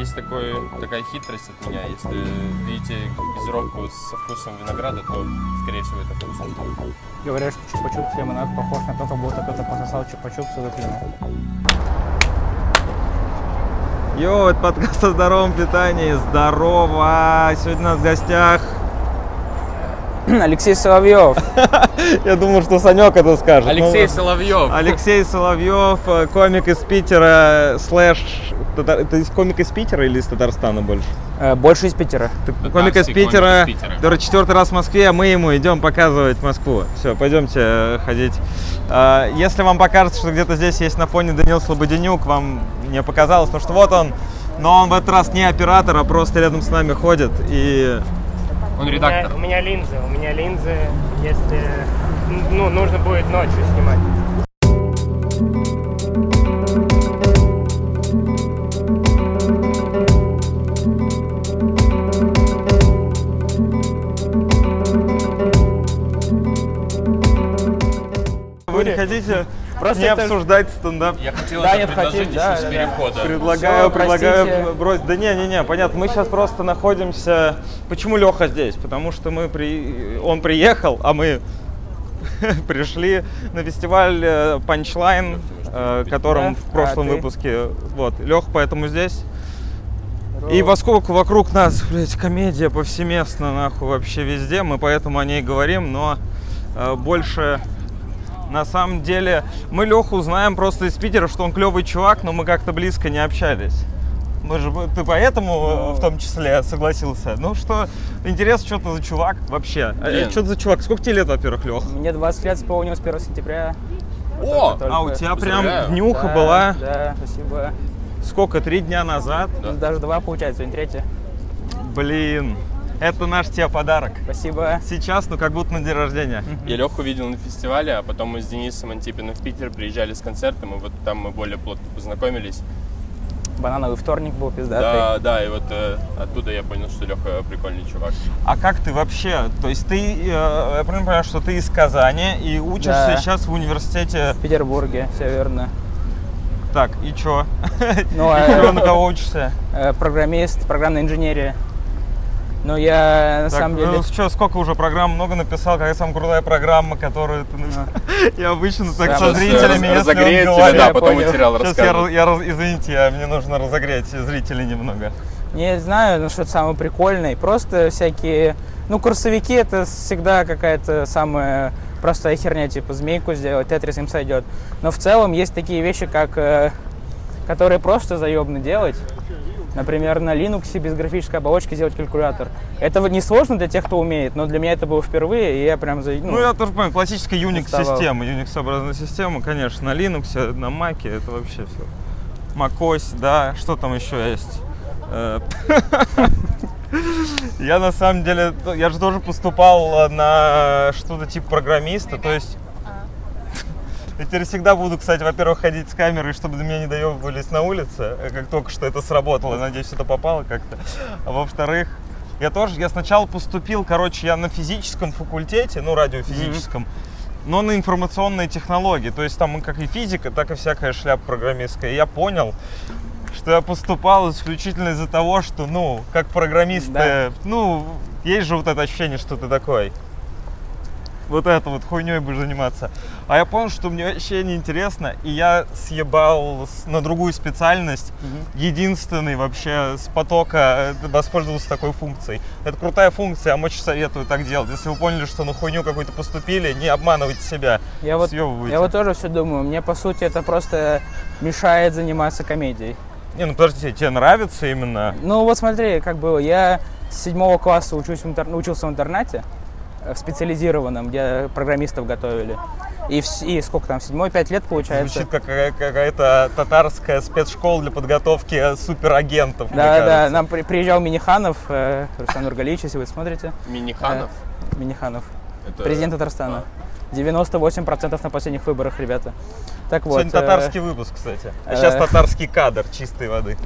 есть такой, такая хитрость от меня. Если видите газировку со вкусом винограда, то, скорее всего, это вкусно. Говорят, что чупа-чупс лимонад похож на то, как будто кто-то пососал чупа-чупс и выплюнул. Йоу, это подкаст о здоровом питании. Здорово! Сегодня у нас в гостях... Алексей Соловьев. Я думал, что Санек это скажет. Алексей Ну, Соловьев. Алексей Соловьев, э, комик из Питера, слэш... Татар- Ты из комик из Питера или из Татарстана больше? Э, Больше из Питера. Ты комик из комик Питера, из Питера. который четвертый раз в Москве, а мы ему идем показывать Москву. Все, пойдемте э, ходить. А, Если вам покажется, что где-то здесь есть на фоне Данил Слободенюк, вам не показалось, потому что вот он, но он в этот раз не оператор, а просто рядом с нами ходит и Он У меня, редактор. у меня линзы, у меня линзы, если ну, нужно будет ночью снимать. вы не хотите Просто не это- обсуждать стендап. Я хотел Да, это нет, хотим, да, с да, да. перехода. Предлагаю, Всё, предлагаю простите. бросить. Да не, не, не, понятно. Мы сейчас просто находимся. Почему Леха здесь? Потому что мы при... он приехал, а мы пришли на фестиваль э, Punchline, э, которым в прошлом А выпуске. Вот, Лех, поэтому здесь. И поскольку вокруг нас, блядь, комедия повсеместно, нахуй, вообще везде, мы поэтому о ней говорим, но э, больше на самом деле мы Леху знаем просто из Питера, что он клевый чувак, но мы как-то близко не общались. Мы же, ты поэтому э, в том числе согласился. Ну что, интересно, что ты за чувак вообще? Э, Блин. Что ты за чувак? Сколько тебе лет, во-первых, Лех? Мне 20 лет исполнилось 1 сентября. О! Только- А у тебя прям днюха Да, была, Да, спасибо. сколько, три дня назад? Да. Даже два получается, сегодня третье. Блин, это наш тебе подарок. Спасибо. Сейчас, ну как будто на день рождения. Я Леху видел на фестивале, а потом мы с Денисом Антипиным в Питер приезжали с концертом, и вот там мы более плотно познакомились. Банановый вторник был пиздатый. Да, да, и вот э, оттуда я понял, что Леха прикольный чувак. А как ты вообще? То есть ты, э, я правильно понимаю, что ты из Казани и учишься Да. сейчас в университете. В Петербурге, все верно. Так, и чё? Ну, а, на кого учишься? э, программист, программная инженерия. Ну, я на Так, самом деле... ну чё, сколько уже программ много написал, какая самая крутая программа, которую ты написал? Я обычно так со зрителями, если он говорит. да, Я потом материал Сейчас я, извините, я- мне нужно разогреть зрителей немного. Не знаю, ну что-то самое прикольное. Просто всякие... Ну, курсовики это всегда какая-то самая простая херня, типа змейку сделать, тетрис им сойдет. Но в целом есть такие вещи, как... э, которые просто заебно делать. Например, на Linux без графической оболочки сделать калькулятор. Это не сложно для тех, кто умеет, но для меня это было впервые, и я прям... за- Ну, я тоже понимаю, классическая. Unix-система, Unix-образная система, конечно, на Linux, на Mac это вообще все. macOS, да, что там еще есть? Э, Я на самом деле, я же тоже поступал на что-то типа программиста, то есть я теперь всегда буду, кстати, во-первых, ходить с камерой, чтобы до меня не доебывались на улице, э, как только что это сработало, надеюсь, это попало как-то. А во-вторых, я тоже, я сначала поступил, короче, я на физическом факультете, ну, радиофизическом, но на информационные технологии. То есть там как и физика, так и всякая шляпа программистская. И я понял, что я поступал исключительно из-за того, что, ну, как программисты, Да. ну, есть же вот это ощущение, что ты такой. Вот это вот хуйней будешь заниматься. А я понял, что мне вообще не интересно, и я съебал на другую специальность. Единственный вообще с потока э, воспользовался такой функцией. Это крутая функция, я вам очень советую так делать. Если вы поняли, что на хуйню какую-то поступили, не обманывайте себя. Я вот, съебывайте. я вот тоже все думаю. Мне, по сути, это просто мешает заниматься комедией. Не, ну подождите, тебе нравится именно? Ну вот смотри, как было. Я с седьмого класса учусь в интер- учился в интернате, в специализированном, где программистов готовили. И, вс- и сколько там, седьмой, пять лет получается. Звучит как какая- какая-то татарская спецшкола для подготовки суперагентов. мне Да, да, кажется. нам при- приезжал Миниханов, э, Руслан Нургалиевич, если вы смотрите. Миниханов. Э, Миниханов, Это- президент Татарстана. 98% на последних выборах, ребята. Так вот. Сегодня э, татарский выпуск, кстати. А э, сейчас татарский кадр чистой воды.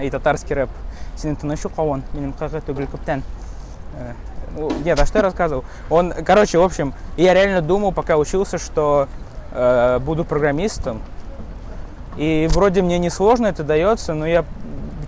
и татарский рэп. Сенің тынышы қауын, менің қағы түгіл көптен. Э, ну, Нет, а что я рассказывал? Он, короче, в общем, я реально думал, пока учился, что э, буду программистом. И вроде мне несложно это дается, но я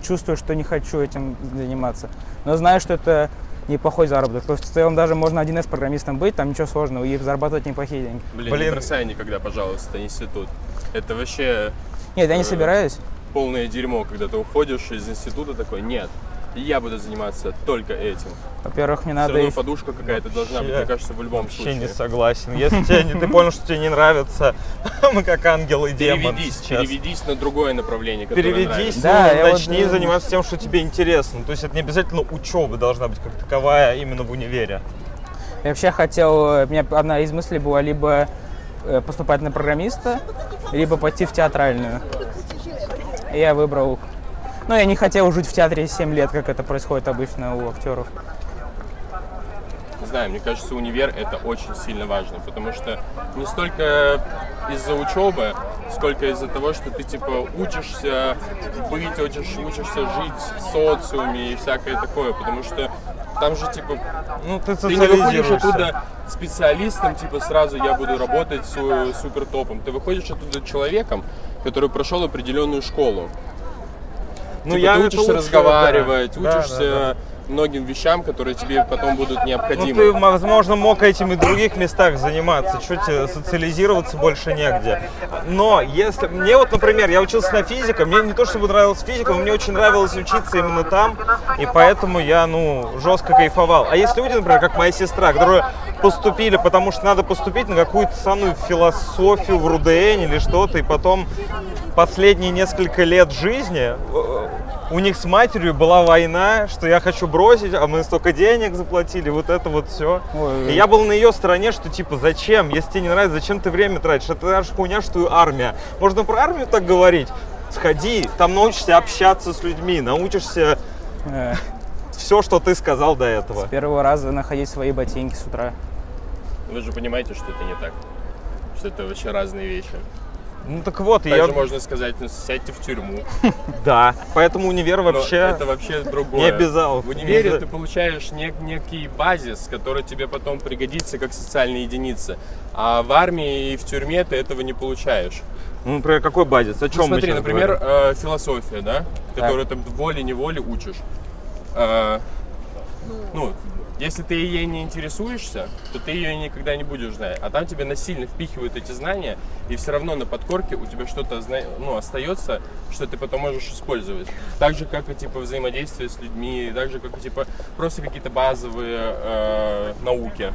чувствую, что не хочу этим заниматься. Но знаю, что это неплохой заработок. То есть в целом даже можно 1С программистом быть, там ничего сложного, и зарабатывать неплохие деньги. Блин, Блин. не бросай никогда, пожалуйста, институт. Это вообще Нет, я не Э, собираюсь. полное дерьмо, когда ты уходишь из института такой, нет, я буду заниматься только этим. Во-первых, мне Все надо... равно и- подушка какая-то должна быть, Вообще- мне кажется, в любом Вообще случае. не согласен. Если тебе не- ты понял, что тебе не нравится, мы как ангел и демон Переведись, сейчас. переведись на другое направление, которое Переведись. Да, ну, вот, начни э, заниматься тем, что тебе интересно. То есть это не обязательно учеба должна быть как таковая именно в универе. Я вообще хотел... э, У меня одна из мыслей была либо э, поступать на программиста, либо пойти в театральную. И я выбрал... Ну, я не хотел жить в театре 7 лет, как это происходит обычно у актеров. Не знаю, мне кажется, универ это очень сильно важно, потому что не столько из-за учебы, сколько из-за того, что ты типа учишься быть, учишь, учишься жить в социуме и всякое такое, потому что там же типа Ну, ты ты не выходишь оттуда специалистом, типа сразу я буду работать су- супер топом. Ты выходишь оттуда человеком, который прошел определенную школу. Ну, Типа, я ты учишься лучше, разговаривать, да. Да, учишься да, да. Многим вещам, которые тебе потом будут Ну, необходимы. ты, возможно, мог этим и в других местах заниматься. Что тебе социализироваться больше негде. Но если... Мне вот, например, я учился на физика, мне не то чтобы нравилась физика, но мне очень нравилось учиться именно там, и поэтому я, ну, жестко кайфовал. А есть люди, например, как моя сестра, которые поступили, потому что надо поступить на какую-то самую философию в РУДН или что-то, и потом последние несколько лет жизни э, у них с матерью была война, что я хочу бросить, а мы столько денег заплатили, вот это вот все. Ой. И я был на ее стороне, что типа, зачем, если тебе не нравится, зачем ты время тратишь? Это та же хуйня, что и армия. Можно про армию так говорить? Сходи, там научишься общаться с людьми, научишься Э, все, что ты сказал до этого. С первого раза находить свои ботинки с утра. Вы же понимаете, что это не так. Что это вообще разные вещи. Ну так вот, и Также я... можно сказать, ну, сядьте в тюрьму. Да, поэтому универ Но вообще... это вообще другое. не обязал. В универе ты получаешь нек- некий базис, который тебе потом пригодится как социальная единица. А в армии и в тюрьме ты этого не получаешь. Ну, например, какой базис? О чем Ну, смотри, мы например, э, философия, да, которую ты волей-неволей учишь. Э, ну, если ты ей не интересуешься, то ты ее никогда не будешь знать. А там тебе насильно впихивают эти знания, и все равно на подкорке у тебя что-то ну, остается, что ты потом можешь использовать. Так же, как и типа взаимодействие с людьми, так же, как и типа просто какие-то базовые э, науки.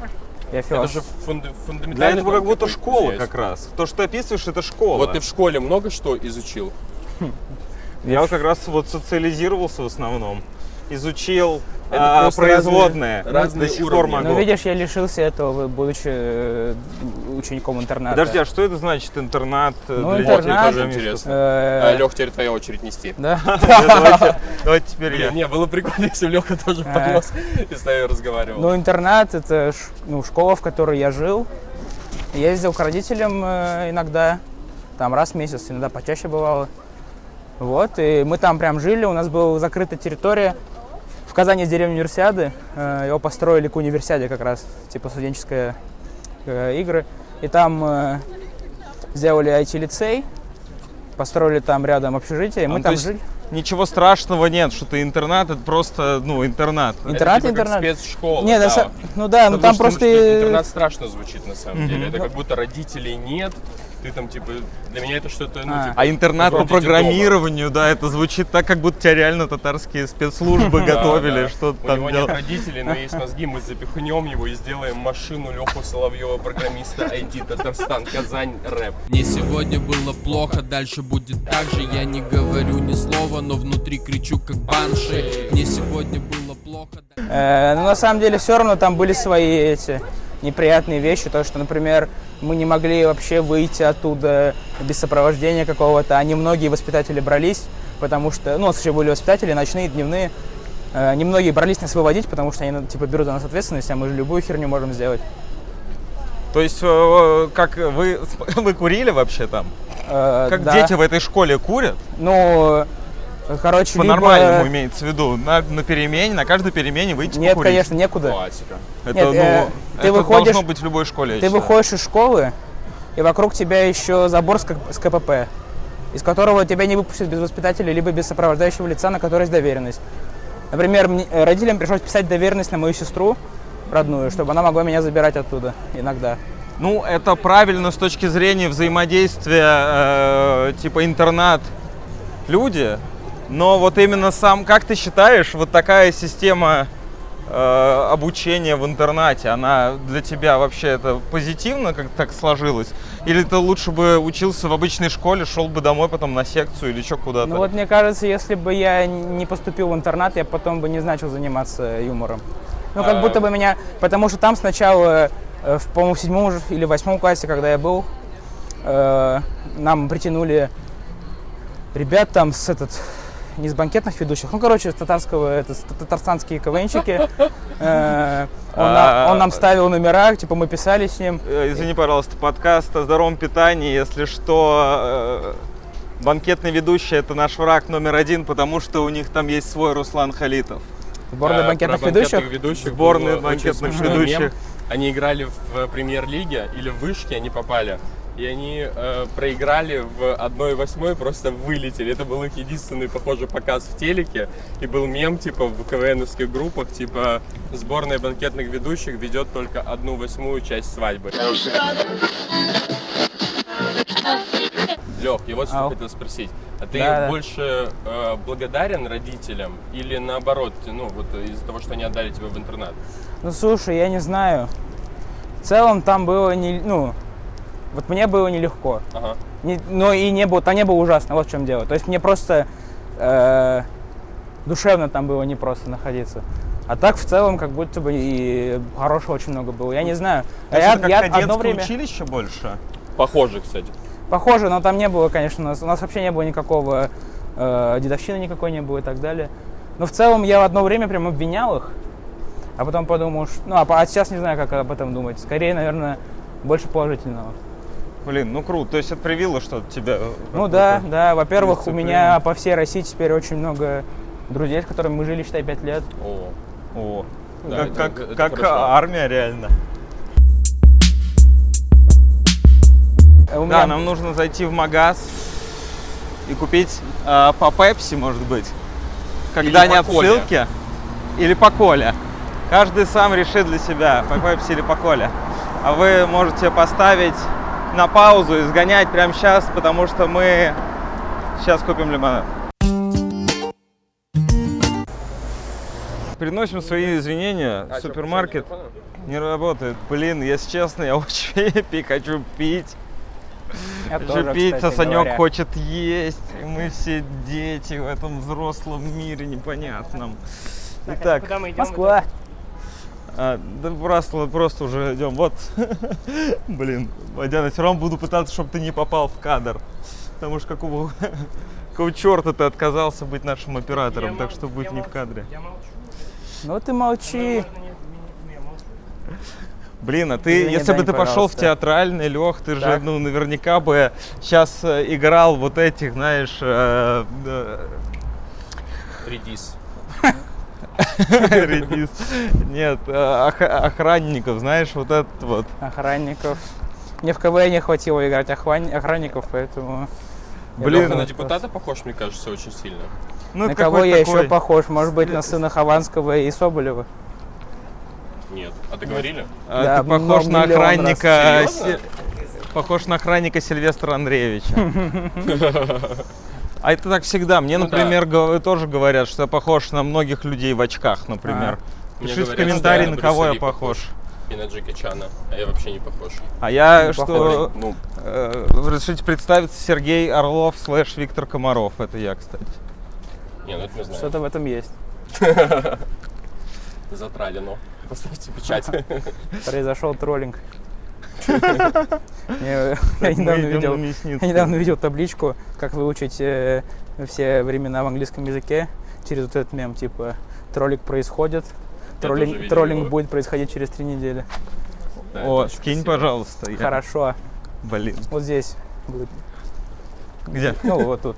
Я Это же фунда- фундаментальный Для этого как будто школа есть. как раз. То, что ты описываешь, это школа. Вот ты в школе много что изучил? Я вот как раз вот социализировался в основном. Изучил Это а, производные. разные- разные уровни. Ну, видишь, я лишился этого, будучи э, учеником интерната. Подожди, а что это значит интернат? э, Ну, для интернат- детей? Тоже интересно. Э, Лех, теперь твоя очередь нести. Да? Давайте, теперь я. Не, было прикольно, если Леха тоже А. поднес и с нами разговаривал. Ну, интернат — это ну, школа, в которой я жил. Ездил к родителям э, иногда, там раз в месяц, иногда почаще бывало. Вот, и мы там прям жили, у нас была закрытая территория. Казани есть деревня Универсиады, э, его построили к универсиаде как раз, типа студенческие э, игры. И там э, сделали IT-лицей, построили там рядом общежитие, и А, мы то там жили. Ничего страшного нет, что ты интернат, это просто, ну, интернат. Это интернат, типа как интернат. спецшкола. Не, да. са- ну да, ну там что- просто... потому что интернат страшно звучит на самом Мгм. деле. Это как будто родителей нет. Ты там типа для меня это что-то. Ну, А. типа, А интернат по программированию, да, это звучит так, как будто тебя реально татарские спецслужбы готовили, что-то У там него делать. нет родителей, но есть мозги, мы запихнем его и сделаем машину Леху Соловьева, программиста IT Татарстан, Казань, рэп. Мне сегодня было плохо, дальше будет так же Я не говорю ни слова, но внутри кричу как банши Мне сегодня было плохо Э, но на самом деле все равно там были свои эти неприятные вещи, то что, например, мы не могли вообще выйти оттуда без сопровождения какого-то, они многие воспитатели брались, потому что, ну, у нас еще были воспитатели, ночные, дневные, Э, немногие брались нас выводить, потому что они, ну, типа, берут на нас ответственность, а мы же любую херню можем сделать. То есть, э, как вы, вы курили вообще там? Э, Как да. дети в этой школе курят? Ну, короче, либо- По-нормальному имеется в виду. На, на перемене, на каждой перемене выйти Нет, покурить. конечно, некуда. Классика. Это, Нет, ну, э, ты это выходишь- должно быть в любой школе, Ты считаю. выходишь из школы, и вокруг тебя еще забор с, К- с КПП. из которого тебя не выпустят без воспитателя, либо без сопровождающего лица, на которое есть доверенность. Например, мне- э, родителям пришлось писать доверенность на мою сестру родную, чтобы она могла меня забирать оттуда иногда. Ну, это правильно с точки зрения взаимодействия, э, типа интернат люди. Но вот именно сам, как ты считаешь, вот такая система э, обучения в интернате, она для тебя вообще это позитивно как так сложилось? Или ты лучше бы учился в обычной школе, шел бы домой потом на секцию или еще куда-то? Ну вот мне кажется, если бы я не поступил в интернат, я потом бы не начал заниматься юмором. Ну как А. будто бы меня, потому что там сначала, э, в, по-моему, в седьмом или восьмом классе, когда я был, э, нам притянули ребят там с этот не с банкетных ведущих, ну короче, с татарского, это татарстанские КВНщики. Э, Он, на- он нам ставил номера, типа мы писали с ним. Э, Извини, пожалуйста, подкаст о здоровом питании. Если что, э, банкетный ведущий это наш враг номер один, потому что у них там есть свой Руслан Халитов. Сборная А, банкетных ведущих. ведущих Сборная банкетных ведущих. мем. Они играли в премьер-лиге или в вышке, они попали. И они э, проиграли в 1-8, просто вылетели. Это был их единственный, похоже, показ в телеке. И был мем, типа, в КВНовских группах, типа, сборная банкетных ведущих ведет только одну восьмую часть свадьбы. Лех, я вот что Ау. хотел спросить. А ты Да, да. больше э, благодарен родителям или наоборот, ну вот из-за того, что они отдали тебя в интернат? Ну слушай, я не знаю. В целом там было не, ну, вот мне было нелегко. Ага. Не- но и не было, там не было ужасно, вот в чем дело. То есть мне просто э, душевно там было непросто находиться. А так в целом как будто бы и хорошего очень много было. Я не знаю. То я, это я как одно время училище больше? Похоже, кстати. похоже, но там не было, конечно, у нас, у нас вообще не было никакого э, дедовщины никакой не было и так далее. Но в целом я в одно время прям обвинял их, а потом подумал, что, ну а, а сейчас не знаю, как об этом думать. Скорее, наверное, больше положительного. Блин, ну круто. То есть это привило что-то тебе? Ну да, да. Во-первых, у меня по всей России теперь очень много друзей, с которыми мы жили, считай, пять лет. О. О, Да, как, это- как, это как хорошо. армия реально. Э, У Да, меня нам нужно зайти в магаз и купить э, по Пепси, может быть. Когда Или Коле. ссылки. Или по Коле. Каждый сам решит для себя, по Пепси или по Коле. А вы можете поставить на паузу и сгонять прямо сейчас, потому что мы сейчас купим лимонад. Приносим свои извинения. А, Супермаркет телефон? не работает. Блин, если честно, я очень пи- хочу пить. я Хочу тоже, пить, а кстати Санек говоря. хочет есть. И мы все дети в этом взрослом мире непонятном. Так, а Итак, куда мы идем? Москва. А, да просто, просто уже идем. Вот, блин, Водяна, все равно буду пытаться, чтобы ты не попал в кадр. Потому что какого, какого черта ты отказался быть нашим оператором, Я так мол- что будь я не в кадре. Я молчу. Ну ты молчи. Блин, а ты, Извини, если бы ты пошел в театральный, Лех, ты же, Так. ну, наверняка бы сейчас играл вот этих, знаешь, э, э, Редис. Редис. Нет, э, ох- охранников, знаешь, вот этот вот. Охранников. Мне в КВН не хватило играть охран- охранников, поэтому... Блин. На депутата похож, мне кажется, очень сильно. Ну, На кого я такой- еще похож? Может быть, на сына Хованского и Соболева? Нет. А договорили? А, Да, ты похож на охранника. Похож на охранника Сильвестра Андреевича. А это так всегда. Мне, Ну да. например, гов- тоже говорят, что я похож на многих людей в очках, например. Мне Пишите в говорят, комментарии, что я на на кого я Ли похож. И на Джеки Чана. А я вообще не похож. А я Не что... похож. Ну, э, Разрешите представиться Сергей Орлов слэш Виктор Комаров. Это я, кстати. не, ну это не знаю. Что-то в этом есть. Затралено. Поставьте печать. Произошел троллинг. Я недавно видел табличку, как выучить э, все времена в английском языке через вот этот мем, типа троллинг происходит, троллинг, будет происходить через три недели. Да, О, скинь, красиво. пожалуйста. я- Хорошо, Блин. вот здесь будет. Где? Ну вот тут.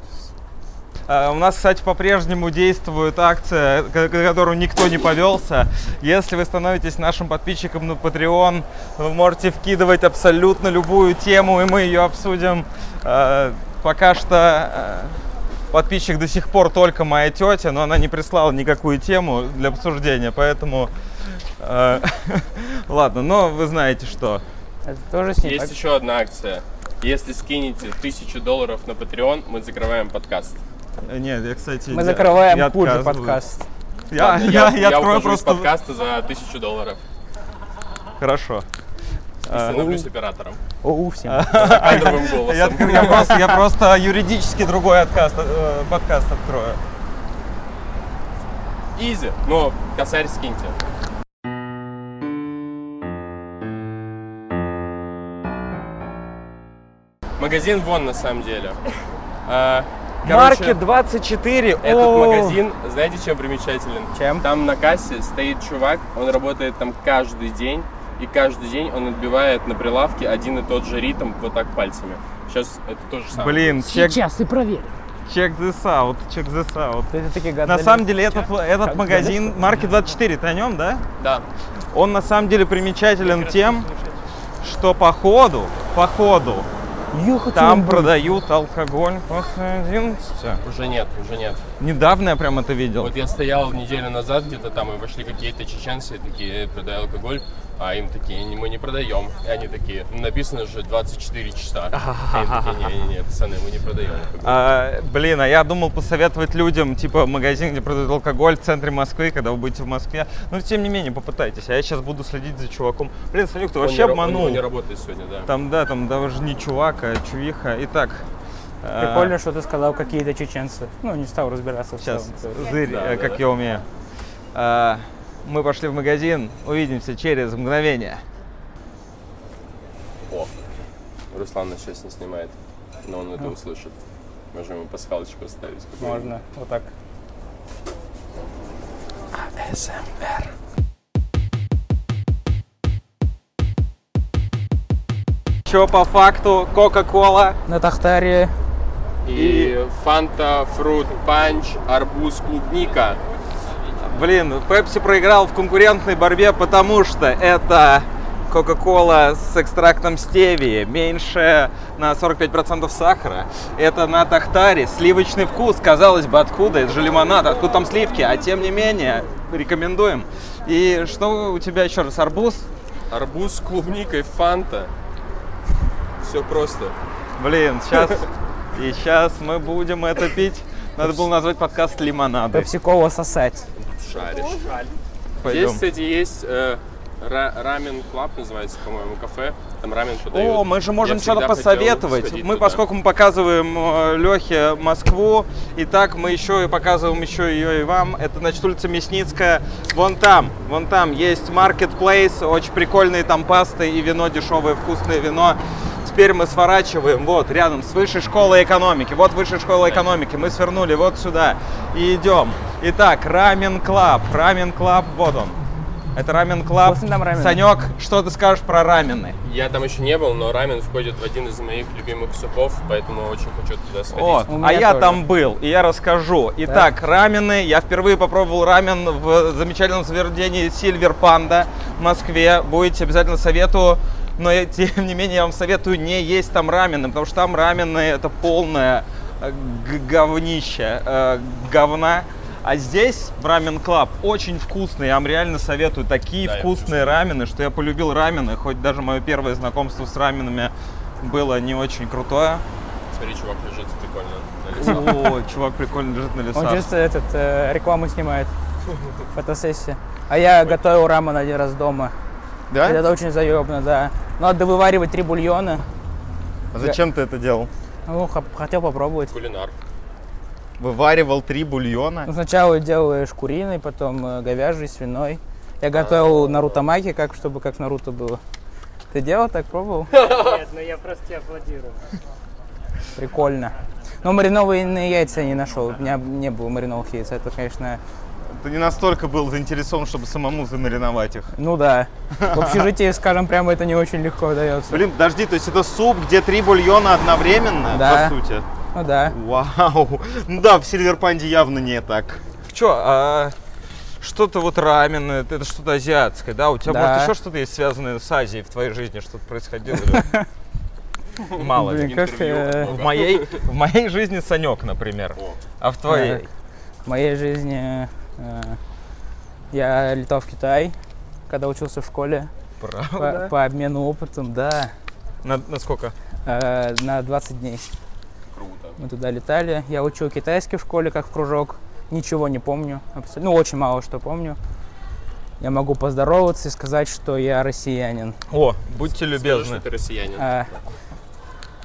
А, У нас, кстати, по-прежнему действует акция, которую никто не повелся. Если вы становитесь нашим подписчиком на Patreon, вы можете вкидывать абсолютно любую тему, и мы ее обсудим. А, пока что э, подписчик до сих пор только моя тетя, но она не прислала никакую тему для обсуждения, поэтому... э, Ладно, но вы знаете что. Это тоже с ним. Есть еще одна акция. Если скинете тысячу долларов на Patreon, мы закрываем подкаст. Нет, я, кстати... Мы я- закрываем я отказываюсь. подкаст. Я, Ладно, я, я открою из просто... подкаста за тысячу долларов. Хорошо. И А, становлюсь оператором. Оу, всем. Кадровым Я, голосом. я просто, я просто юридически другой откаст, э, подкаст открою. Изи. Но косарь скиньте. Магазин вон на самом деле. Короче, Маркет 24. Этот О, магазин, знаете, чем примечателен? Чем? Там на кассе стоит чувак, он работает там каждый день, и каждый день он отбивает на прилавке один и тот же ритм вот так пальцами. Сейчас это то же самое. Блин, check, Сейчас ты проверь. check this out, check this out. Ты такие На самом деле этот, этот Как магазин, Маркет 24, ты о нем, да? Да. Он на самом деле примечателен тем, что по ходу, по ходу, Я хочу там продают алкоголь после 11. Уже нет, уже нет. Недавно я прям это видел. Вот я стоял неделю назад где-то там, и вошли какие-то чеченцы, и такие, «Э, продай алкоголь, а им такие, «Не, мы не продаем. И они такие, «Ну, написано же 24 часа. А им такие, не-не-не, пацаны, мы не продаем. А, блин, а я думал посоветовать людям, типа, магазин, где продают алкоголь в центре Москвы, когда вы будете в Москве. Но тем не менее, попытайтесь. А я сейчас буду следить за чуваком. Блин, Санюк, ты Он вообще не обманул. Он не работает сегодня, да. Там, да, там даже не чувак, а чувиха. Итак. А, Прикольно, что ты сказал какие-то чеченцы. Ну, не стал разбираться в Сейчас, зырь, Да, э, да, как да. я умею. А, мы пошли в магазин. Увидимся через мгновение. О, Руслан нас сейчас не снимает, но он это Ну. услышит. Можем ему пасхалочку оставить. Можно. Вот так. Что по факту? Кока-кола. На Тахтаре И фанта, фрут, панч, арбуз, клубника. Блин, Пепси проиграл в конкурентной борьбе, потому что это Кока-кола с экстрактом стевии, меньше на 45% сахара. Это на Тахтаре, сливочный вкус, казалось бы, откуда? Это же лимонад, откуда там сливки? А тем не менее, рекомендуем. И что у тебя еще раз, арбуз? Арбуз с клубникой, фанта. Все просто. Блин, сейчас, и сейчас мы будем это пить. Надо было назвать подкаст лимонады. пепсикола сосать. Шаришь. Пойдем. Здесь, кстати, есть э, ра- рамен клаб, называется, по-моему, кафе. Там рамен подают. О, мы же можем Я что-то всегда хотел посоветовать. сходить Мы, туда. поскольку мы показываем Лехе Москву, и так мы еще и показываем еще ее и вам. Это, значит, улица Мясницкая. Вон там, вон там есть Marketplace, очень прикольные там пасты и вино, дешевое вкусное вино. Теперь мы сворачиваем вот рядом с высшей школой экономики. Вот высшая школа экономики. Мы свернули вот сюда и идем. Итак, Ramen Club. Ramen Club, вот он. Это Ramen Club. Санек, что ты скажешь про рамены? Я там еще не был, но рамен входит в один из моих любимых супов, поэтому очень хочу туда сходить. Вот, У а я тоже. там был, и я расскажу. Итак, рамены. Я впервые попробовал рамен в замечательном заведении Silver Panda в Москве. Будете обязательно советую. Но я, тем не менее я вам советую не есть там рамены, потому что там рамены это полное э, говнище, э, говна. А здесь в Ramen Club очень вкусные, я вам реально советую. Такие Да, вкусные рамены, что я полюбил рамены, хоть даже мое первое знакомство с раменами было не очень крутое. Смотри, чувак лежит прикольно на лесах. О, чувак прикольно лежит на Он лесах. чисто этот, э, рекламу снимает. Фотосессия. А я готовил рамен один раз дома. Да? Это очень заебно, да. Надо вываривать три бульона. А зачем ты это делал? Ну, хотел попробовать. Кулинар. Вываривал три бульона. Ну, сначала делаешь куриный, потом э, говяжий, свиной. Я готовил Наруто Маки, как, чтобы как Наруто было. Ты делал так, пробовал? Нет, ну я просто тебе аплодирую. Прикольно. Но маринованные яйца я не нашел. У меня не было маринованных яиц. Это, конечно, Ты не настолько был заинтересован, чтобы самому замариновать их. ну да. В общежитии, скажем, прямо это не очень легко дается. Блин, подожди, то есть это суп, где три бульона одновременно, Да. по сути? Ну да. Вау. Ну да, в Сильверпанде явно не так. Че, а что-то вот рамен, это, что-то азиатское, да? У тебя, Да. может, еще что-то есть связанное с Азией в твоей жизни, что-то происходило? Мало ли. Блин, как В моей, в моей жизни Санек, например. О. А в твоей? в моей жизни я летал в Китай, когда учился в школе, по, Правда? по обмену опытом, да, На, на сколько? э, на 20 дней. Круто. Мы туда летали. Я учил китайский в школе как в кружок. Ничего не помню. абсолютно. Ну, очень мало что помню. Я могу поздороваться и сказать, что я россиянин. О, будьте Скажи, что любезны. ты россиянин. А,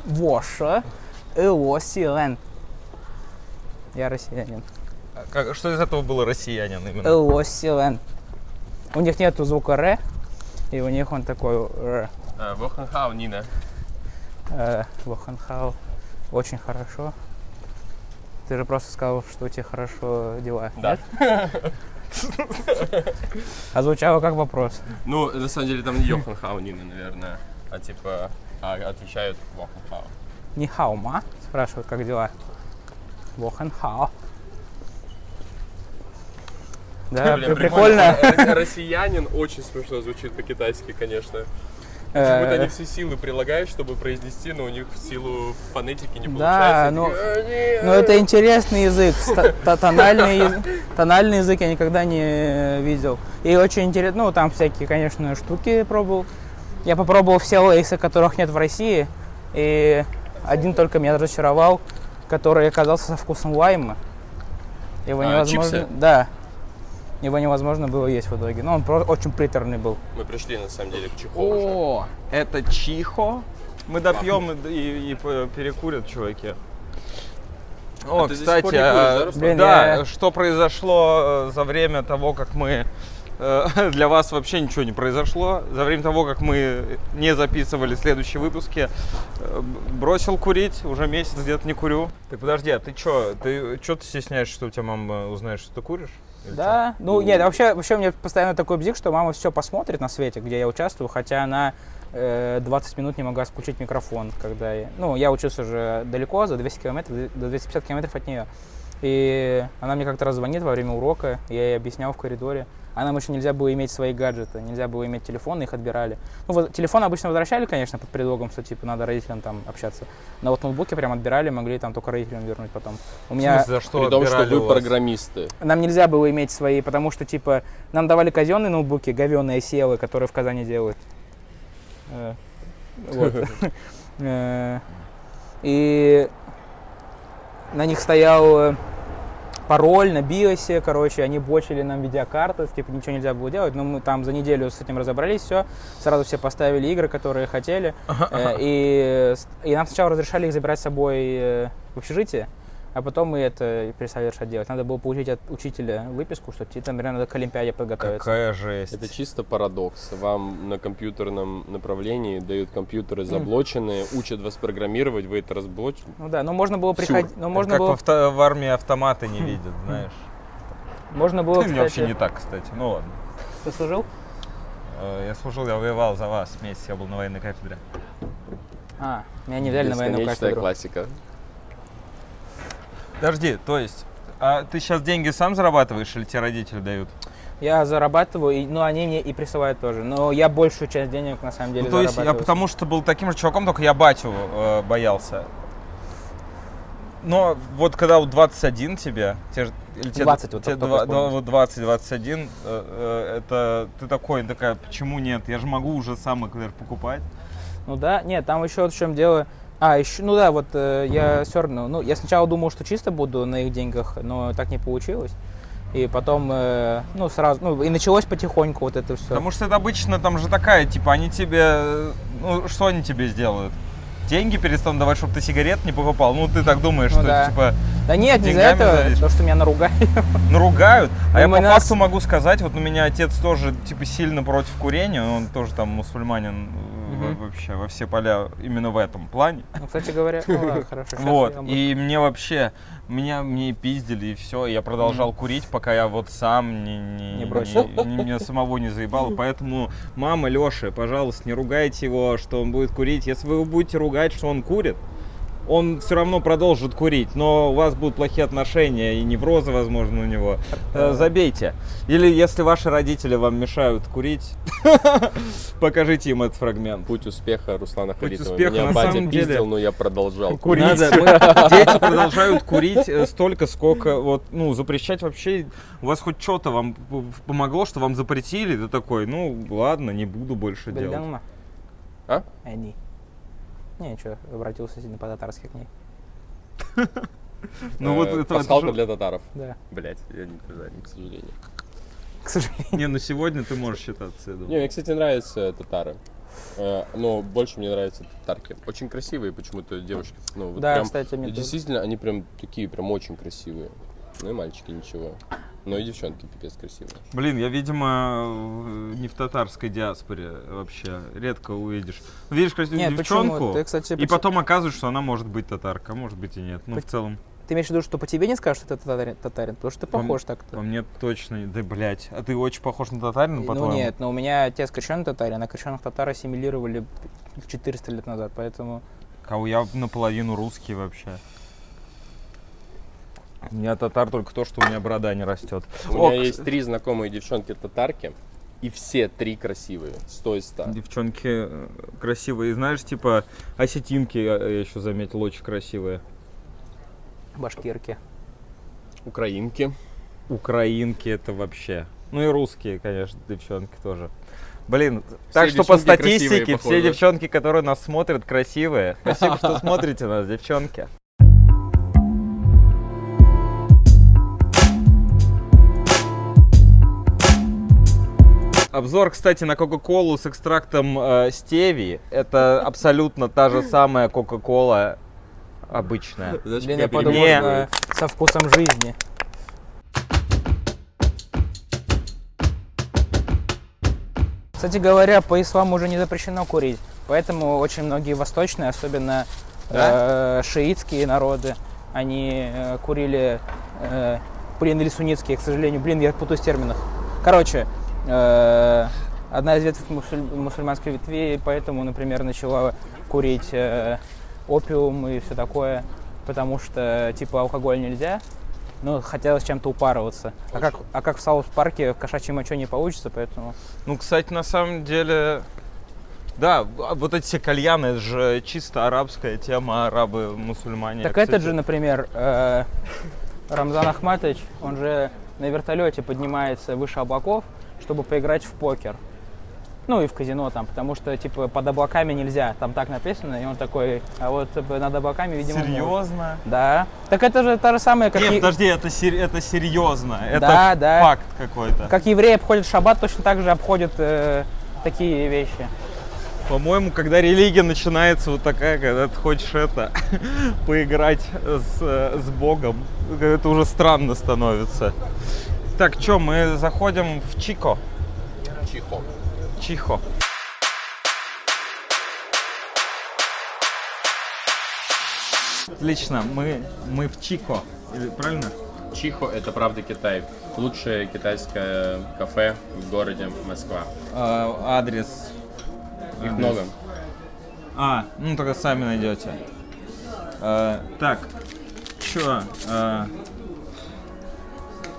Воша Элосилен. Я россиянин. Как- что из этого было россиянин именно? Элосилен. У них нету звука Р, и у них он такой Р. А, Вохенхау, Нина. Э, Воханхау. Очень хорошо. Ты же просто сказал, что у тебя хорошо дела. Да. нет? А звучало как вопрос. Ну, на самом деле там не Йохенхау, Нина, наверное. А типа, а отвечают Вохенхау. Не хаума, спрашивают, как дела. Воханхао. Да, Блин, при- прикольно. Ро- Россиянин очень смешно звучит по-китайски, конечно. Почему-то они Э, все силы прилагают, чтобы произнести, но у них в силу фонетики не Да, получается. ну, Они такие, «А, нет». Ну, это интересный язык. Тональный, тональный язык я никогда не видел. И очень интересно, ну, там всякие, конечно, штуки пробовал. Я попробовал все лейсы, которых нет в России. И один только меня разочаровал, который оказался со вкусом лайма. Его А, невозможно... чипсы? Да. Его невозможно было есть в итоге. Но он просто очень приторный был. Мы пришли, на самом деле, к уже. О, это чихо. Мы допьем и, и- и перекурят чуваки. О, А ты кстати, куришь, да, а? Блин, да, я- что произошло э, за время того, как мы э, для вас вообще ничего не произошло. За время того, как мы не записывали следующие выпуски, э, бросил курить, уже месяц где-то не курю. Так подожди, а ты что, ты что ты стесняешься, что у тебя мама узнает, что ты куришь? Или Да, ну нет, вообще, вообще у меня постоянно такой бзик, что мама все посмотрит на свете, где я участвую, хотя она э, 20 минут не могла включить микрофон, когда я, ну, я учился уже далеко, за 200 километров, до 250 километров от нее. И она мне как-то раз звонит во время урока, я ей объяснял в коридоре. А нам еще нельзя было иметь свои гаджеты, нельзя было иметь телефоны, их отбирали. Ну, вот телефон обычно возвращали, конечно, под предлогом, что типа надо родителям там общаться. Но вот ноутбуки прям отбирали, могли там только родителям вернуть потом. У В меня смысле, за что При том, что вы вас? программисты. нам нельзя было иметь свои, потому что, типа, нам давали казенные ноутбуки, говенные селы, которые в Казани делают. Э, Вот. Э, И на них стоял э, пароль на биосе, короче, они бочили нам видеокарты, типа ничего нельзя было делать, но мы там за неделю с этим разобрались, все, сразу все поставили игры, которые хотели, Э, и, и нам сначала разрешали их забирать с собой э, в общежитие, а потом мы это перестали решать делать. Надо было получить от учителя выписку, что тебе, например, надо к Олимпиаде подготовиться. Какая жесть. Это чисто парадокс. Вам на компьютерном направлении дают компьютеры заблоченные, учат вас программировать, вы это разблочите. Ну да, но можно было приходить, ну можно как в, было, авто- в армии автоматы не видят, знаешь. можно было, Мне вообще не так, кстати. Ну ладно. Ты служил? Э, Я служил, я воевал за вас месяц, я был на военной кафедре. А, меня не взяли на военную кафедру. классика. Подожди, то есть, а ты сейчас деньги сам зарабатываешь или тебе родители дают? Я зарабатываю, и, ну они мне и присылают тоже, но я большую часть денег на самом деле Ну, то есть, я потому что был таким же чуваком, только я батю э, боялся. Но вот когда вот 21 тебе, тебе, ж- или тебе 20 вот тебе только два- вспомнил. два- вот 20, 21, э, э, это ты такой, такая, почему нет? Я же могу уже сам даже покупать. Ну да, нет, там еще в чем дело. А, еще, ну да, вот э, я все равно, ну, я сначала думал, что чисто буду на их деньгах, но так не получилось. И потом, э, ну, сразу, ну, и началось потихоньку вот это все. Потому что это обычно там же такая, типа, они тебе, ну, что они тебе сделают? Деньги перестанут давать, чтобы ты сигарет не покупал. Ну, ты так думаешь, Ну что, да. типа, Да нет, не деньгами этого, зависит. потому что меня наругали. наругают. А Ну, я по нас- факту могу сказать, вот у меня отец тоже, типа, сильно против курения, он тоже там мусульманин Мгм. вообще во все поля именно в этом плане. Ну, кстати говоря, ладно, хорошо. Вот, и мне вообще, меня мне пиздили, и все. Я продолжал курить, пока я вот сам не, не, Не бросил. не- не- меня самого не заебало. Поэтому, мама Леша, пожалуйста, не ругайте его, что он будет курить. Если вы его будете ругать, что он курит, он все равно продолжит курить, но у вас будут плохие отношения и неврозы, возможно, у него. Э, Забейте. Или если ваши родители вам мешают курить, покажите им этот фрагмент. Путь успеха Руслана Путь Харитова. успеха, Меня на батя самом деле. пиздил, но я продолжал. Курить. Надо, мы- дети продолжают курить э, столько, сколько вот, ну, запрещать вообще. У вас хоть что-то вам помогло, что вам запретили? Ты такой, ну, ладно, не буду больше делать. А? Они. Не, что, обратился сильно по-татарски к ней. Ну вот Э, это Пасхалка для татаров. Да, Блять, я не знаю, к сожалению. к сожалению. Не, ну сегодня ты можешь считаться, я Не, мне, кстати, нравятся татары. Э, Но больше мне нравятся татарки. Очень красивые почему-то девушки. Ну, вот Да, прям, кстати, мне тоже. Действительно, они прям такие, прям очень красивые. Ну и мальчики ничего. Но и девчонки пипец красивые. Блин, я, видимо, в- не в татарской диаспоре вообще. Редко увидишь. Видишь красивую Нет, почему? девчонку, Ты, кстати, и почему- потом оказывается, что она может быть татарка, а может быть и нет. Ну, в Поч- целом, Ты имеешь в виду, что по тебе не скажут, что ты татарин, татарин? потому что ты По похож по так-то. мне точно. Да, блядь, а ты очень похож на татарина, Ну по-твоему? нет, но у меня отец крещеный татарин, а крещенных татар ассимилировали 400 лет назад, поэтому... Кого я наполовину русский вообще. У меня татар только то, что у меня борода не растет. У О, меня есть три знакомые девчонки татарки, и все три красивые. Сто из ста. Девчонки э, красивые. Знаешь, типа осетинки я, еще заметил, очень красивые. Башкирки. Украинки. Украинки это вообще. Ну и русские, конечно, девчонки тоже. Блин, так Все что по красивые, статистике похоже. все девчонки, которые нас смотрят, красивые. Спасибо, что смотрите нас, девчонки. Обзор, кстати, на Кока-Колу с экстрактом э, стевии. Это абсолютно та же самая Кока-Кола обычная. Блин, я подумал, Не. со вкусом жизни. Кстати говоря, по исламу уже не запрещено курить, поэтому очень многие восточные, особенно э, шиитские народы, они э, курили, э, блин, или суннитские, к сожалению, блин, я путаюсь в терминах. Короче, одна из ветвей мусуль- мусульманской ветви, поэтому, например, начала курить э, опиум и все такое, потому что, типа, алкоголь нельзя, но хотелось чем-то упарываться. А как, а как в Саус-парке в кошачьей моче не получится, поэтому... Ну, кстати, на самом деле, да, а вот эти все кальяны, это же чисто арабская тема, арабы, мусульмане. Так Кстати, этот же, например, э, Рамзан Ахматович, он же на вертолете поднимается выше облаков, чтобы поиграть в покер. Ну и в казино там, потому что, типа, под облаками нельзя, там так написано, и он такой, а вот типа, над облаками, видимо, может». Серьезно? Да. Так это же та же самая, как, Нет, и- подожди, это, сер- это серьезно. Это Да, да. факт какой-то. как евреи обходят шаббат, точно так же обходят э, такие вещи. По-моему, когда религия начинается вот такая, когда ты хочешь это, поиграть с, э, с Богом, это уже странно становится. Так, что, мы заходим в Чико. Чихо. Чихо. Отлично, мы, мы в Чико. Или, правильно? Чихо это правда Китай. Лучшее китайское кафе в городе Москва. А, адрес. Их Адрес. много. А, ну только сами найдете. А, так, чё? а,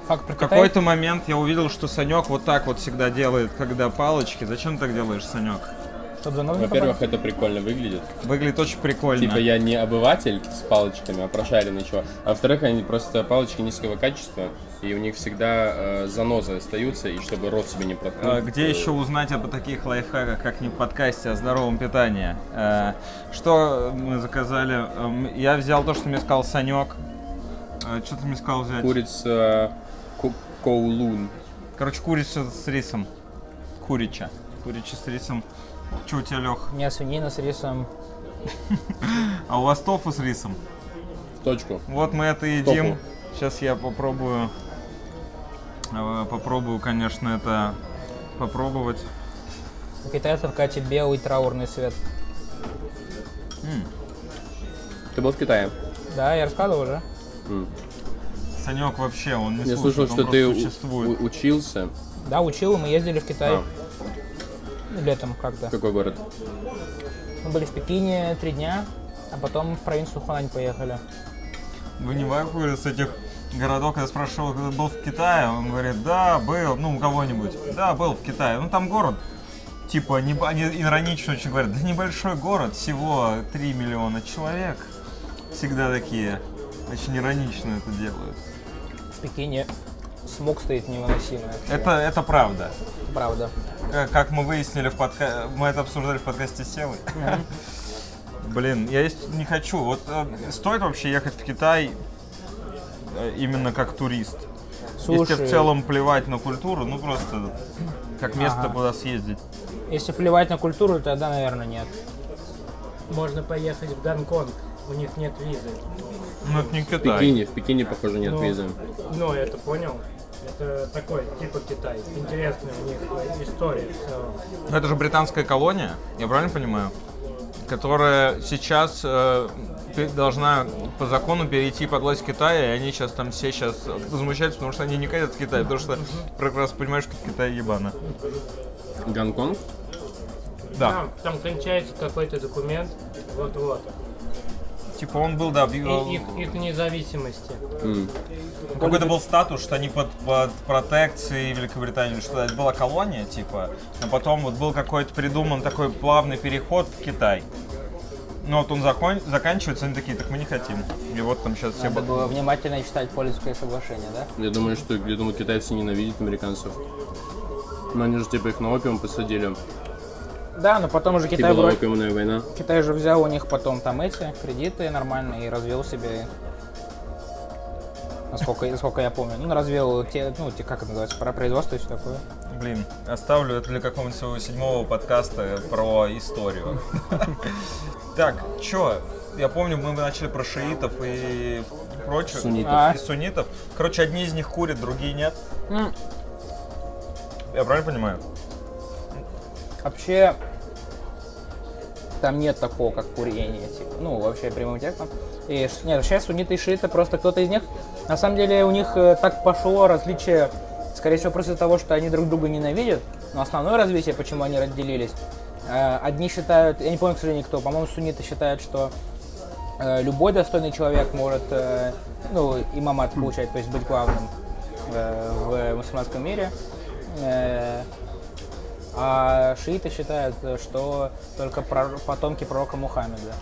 Факт про в какой-то момент я увидел, что Санек вот так вот всегда делает, когда палочки. Зачем ты так делаешь, Санек? Во-первых, это прикольно выглядит. Выглядит очень прикольно. Типа я не обыватель с палочками, а прошаренный чувак. А во-вторых, они просто палочки низкого качества, и у них всегда э, занозы остаются, и чтобы рот себе не проткнуть. А, Где э, еще узнать об таких лайфхаках, как не в подкасте о здоровом питании? Э, Что мы заказали? Эм, Я взял то, что мне сказал Санек. Что ты мне сказал взять? Курица ку- коулун. Короче, курица с рисом. Курича. Курича с рисом. Че у тебя, Лех? У меня свинина с рисом. А у вас тофу с рисом? Точку. Вот мы это едим. Сейчас я попробую. э, Попробую, конечно, это попробовать. У китайцев, Катя, белый траурный цвет. Ты был в Китае? Да, я рассказывал уже. Санек вообще, он не Я слушает, слышал, он что просто ты существует. у- учился. Да, учил, и мы ездили в Китай А, летом как-то. в какой город? Мы были в Пекине три дня, А потом в провинцию Хунань поехали. Вы не какой с этих городов, когда спрашивал, когда был в Китае, он говорит, да, был, ну, у кого-нибудь, да, был в Китае. Ну, там город, типа, не, они иронично очень говорят, да небольшой город, всего 3 миллиона человек. Всегда такие, очень иронично это делают. Пекине смог стоит невыносимый. вообще. Это, это правда. правда. Как, как мы выяснили в подка... мы это обсуждали в подкасте с Севой. Блин, я есть не хочу. Вот э, стоит вообще ехать в Китай э, именно как турист? Если Слушай, в целом плевать на культуру, ну просто как место, Ага. куда съездить. если плевать на культуру, тогда, наверное, нет. Можно поехать в Гонконг, у них нет визы. Ну это не В Китай. Пекине, в Пекине, похоже, нет Ну, визы. Ну, это понял. Это такой, типа Китай. Интересная у них история. Ну, это же британская колония, я правильно понимаю? Которая сейчас э, должна по закону перейти под власть Китая, и они сейчас там все сейчас возмущаются, потому что они не хотят в Китай, потому что прекрасно понимают, что Китай ебано. Гонконг? Да. Там, там кончается какой-то документ. Вот-вот. Типа он был, да, в- И их, их независимости. М. Какой-то был статус, что они под, под протекцией Великобритании, что это была колония, типа, но потом вот был какой-то придуман такой плавный переход в Китай. Но вот он закон, заканчивается, они такие, так мы не хотим. И вот там сейчас все... Надо было внимательно читать Польское соглашение, да? Я думаю, что я думаю, китайцы ненавидят американцев. Но они же типа их на опиум посадили. Да, но потом уже Типа Китай, была вроде- опиумная война. Китай же взял у них потом там эти кредиты нормальные и развел себе, насколько, насколько я помню, ну, развел те, ну, те, как это называется, про производство и все такое. Блин, оставлю это для какого-нибудь своего седьмого подкаста про историю. Так, чё? Я помню, мы начали про шиитов и прочее. Суннитов. А. И суннитов. Короче, одни из них курят, другие нет. Я правильно понимаю? Вообще, там нет такого, как курение, типа, ну, вообще прямым текстом. И, нет, сейчас сунниты и шииты, просто кто-то из них, на самом деле, у них э, так пошло различие, скорее всего, просто из-за того, что они друг друга ненавидят, но основное развитие, почему они разделились, э, одни считают, я не помню, к сожалению, кто, по-моему, сунниты считают, что э, любой достойный человек может, ну, имамат получать, то есть быть главным в мусульманском мире. А шииты считают, э, что только потомки пророка Мухаммеда.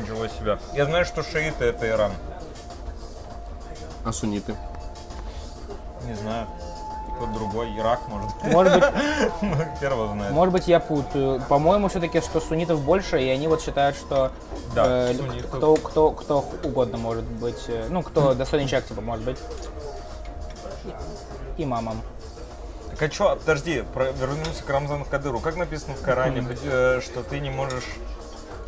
Ничего себе. Я знаю, что шииты это Иран. А сунниты? Не знаю. Кто-то другой, Ирак, может. Может быть, Ну, Первого знает. может быть, я путаю. По-моему, все-таки, что суннитов больше, и они вот считают, что Да, э, кто, кто, кто угодно может быть, э, ну, кто достойный человек, типа, может быть имамом. Так а подожди, про- вернемся к Рамзану Кадыру. Как написано в Коране, э, что ты не можешь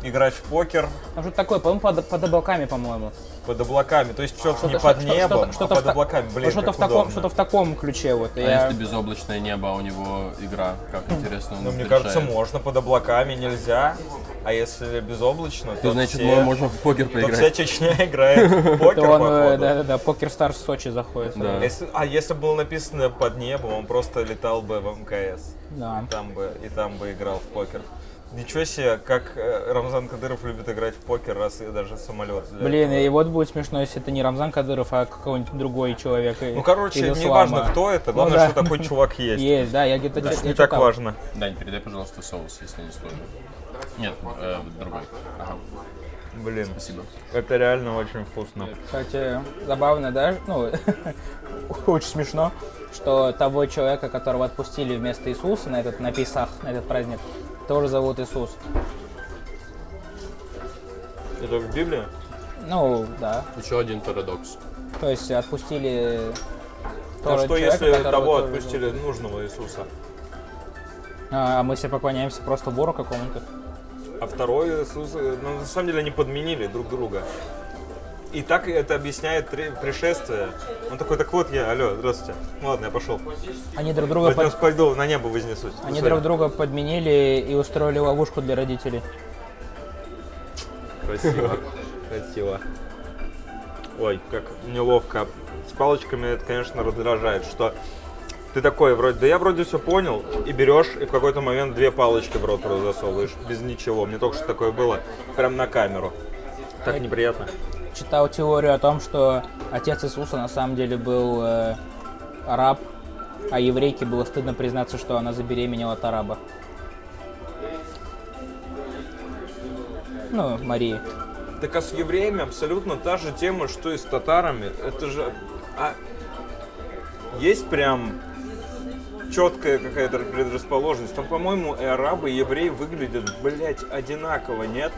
играть в покер Ну, что такое, по-моему, под, под облаками, по-моему. Под облаками? То есть что-то не под что- что- небом, что-то а под облаками. Блин, что-то как в таком, что-то в таком ключе, вот. А я- если безоблачное небо, а у него игра? Как интересно он Ну, мне кажется, можно, под облаками нельзя. А если безоблачно, то То значит, все- мы можем в покер то вся поиграть. Чечня играет в покер, он, э, походу. да-да-да, покер стар в Сочи заходит. Да. Если- а если было написано под небом, он просто летал бы в МКС. Да. Там бы, и там бы играл в покер. Ничего себе, как э, Рамзан Кадыров любит играть в покер, раз и даже самолет. Блин, этого. и вот будет смешно, если это не Рамзан Кадыров, а какой-нибудь другой человек. Ну, короче, не важно, кто это, Ну главное, да. что такой чувак есть. Есть, да, я где-то Это я не так читал. важно. Дань, передай, пожалуйста, соус, если не сложно. Нет, э, другой. Ага, Блин, спасибо. это реально очень вкусно. Кстати, забавно, да, ну, очень смешно, что того человека, которого отпустили вместо Иисуса на этот, на Писах, на этот праздник, тоже зовут Иисус. Это в Библии? Ну, да. Еще один парадокс. То есть отпустили А что человека, если того тоже отпустили нужного Иисуса? зовут. А мы все поклоняемся просто вору какому-то. А второй Иисус, ну, на самом деле они подменили друг друга. И так это объясняет пришествие. Он такой, так вот я, алло, здравствуйте. Ну ладно, я пошел. Они друг друга, под- пойду, на небо вознесусь. Они друг друга подменили и устроили ловушку для родителей. Красиво, красиво. Ой, как неловко. С палочками это, конечно, раздражает, что ты такой вроде, да я вроде все понял, и берешь, и в какой-то момент две палочки в рот засовываешь, без ничего. Мне только что такое было, прям на камеру. Так неприятно. Читал теорию о том, что отец Иисуса на самом деле был э, араб, а еврейке было стыдно признаться, что она забеременела от араба. Ну, Марии. Так а с евреями абсолютно та же тема, что и с татарами. Это же... а, есть прям четкая какая-то предрасположенность. Там, по-моему, и арабы, и евреи выглядят, блядь, одинаково, нет?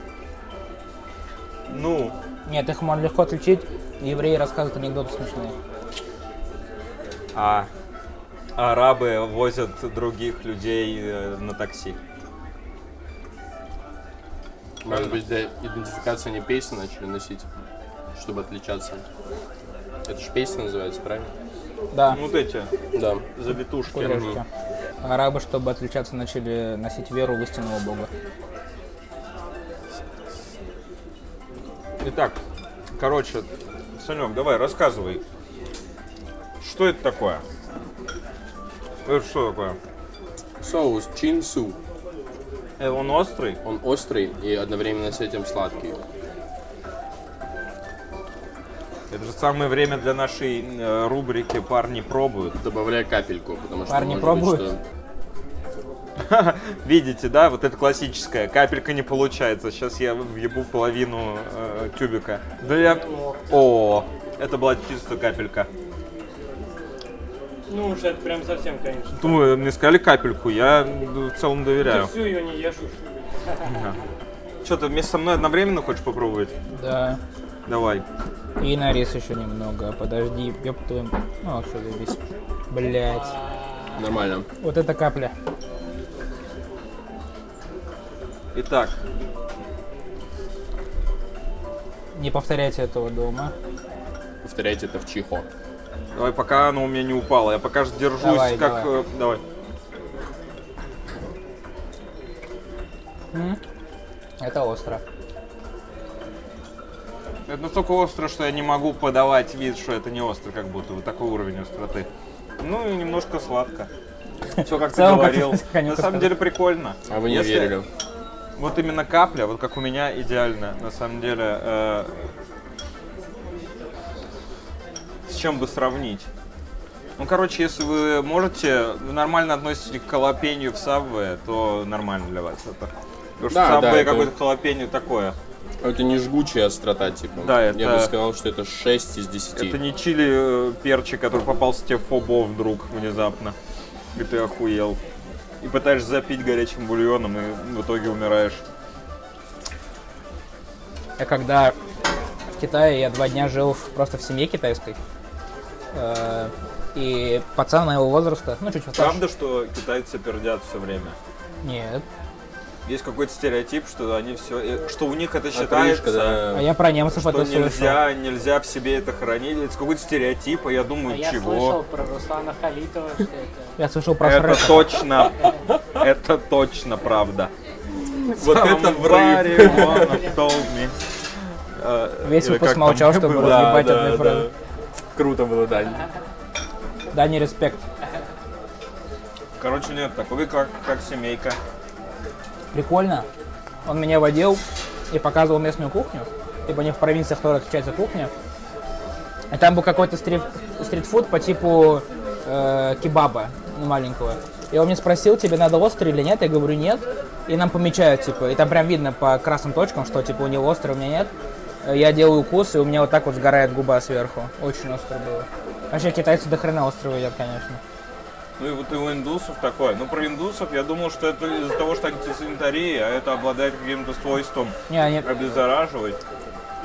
Ну, Нет, их можно легко отличить. Евреи рассказывают анекдоты смешные. а арабы возят других людей э, на такси. Может быть, для идентификации они песни начали носить, чтобы отличаться. Это же песня называется, правильно? Да, Вот эти Да. завитушки. кудряшки. Арабы, чтобы отличаться, начали носить веру в истинного бога. Итак, короче, Санек, давай, рассказывай. Что это такое? Это что такое? Соус чинсу. Э, Он острый? Он острый и одновременно с этим сладкий. Это же самое время для нашей э, рубрики «Парни пробуют». Добавляй капельку, потому что Парни может пробуют? быть, что... Видите, да? Вот это классическая. Капелька не получается. Сейчас я въебу половину э, тюбика. Да я... О, это была чисто капелька. Ну уж это прям совсем, конечно. Думаю, мне сказали капельку, я в целом Ты доверяю. всю ее не ешь уж. Что, ты вместе со мной одновременно хочешь попробовать? Да. Давай. И на рис еще немного. Подожди, ёб твою... Ну, все, весь. Блять. Нормально. Вот эта капля. Итак, Не повторяйте этого дома. Повторяйте это в чихо. давай, пока оно у меня не упало. Я пока же держусь Давай, как... давай. э, давай. Это остро. Это настолько остро, что я не могу подавать вид, что это не остро, как будто вот такой уровень остроты. Ну и немножко сладко. Все как ты говорил. На самом деле прикольно. А вы не верили? Вот именно капля, вот как у меня идеально, на самом деле. э, с чем бы сравнить? Ну, короче, если вы можете, вы нормально относитесь к халапенью в сабве, то нормально для вас это. Потому что Да, сабве да, это- какое-то халапеньо такое. Это не жгучая острота, типа. Да, Я это- бы сказал, что это 6 из 10. Это не чили э, перчик, который попался тебе в фобо вдруг внезапно. И ты охуел. И пытаешься запить горячим бульоном, и в итоге умираешь. Я когда в Китае, я два дня жил в- просто в семье китайской. Э, И пацан моего возраста, ну чуть постарше. Правда, что китайцы пердят все время? Нет. Есть какой-то стереотип, что они все, что у них это Отрыжка, считается, да. А я про немцев что это слышал. нельзя, нельзя в себе это хранить. Это какой-то стереотип, а я думаю, А я чего? слышал про Руслана Халитова, что это... Я слышал про Это Шрека. точно, это точно правда. Вот это me. Э, Весь или выпуск молчал, чтобы разъебать одной да. фразой. Круто было, Дань. Да, не респект. Короче, нет, так вы как, как семейка. Прикольно. Он меня водил и показывал местную кухню. Ибо не в провинциях тоже отличается кухня. И там был какой-то стрит, стритфуд по типу э, кебаба маленького. И он мне спросил, тебе надо острый или нет? Я говорю, нет. И нам помечают, типа, и там прям видно по красным точкам, что, типа, у него острый, у меня нет. Э, Я делаю укус, и у меня вот так вот сгорает губа сверху. Очень остро было. Вообще, китайцы до хрена острого едят, конечно. Ну и вот и у индусов такое. Ну про индусов я думал, что это из-за того, что антисанитария, а это обладает каким-то свойством Не, они обеззараживать.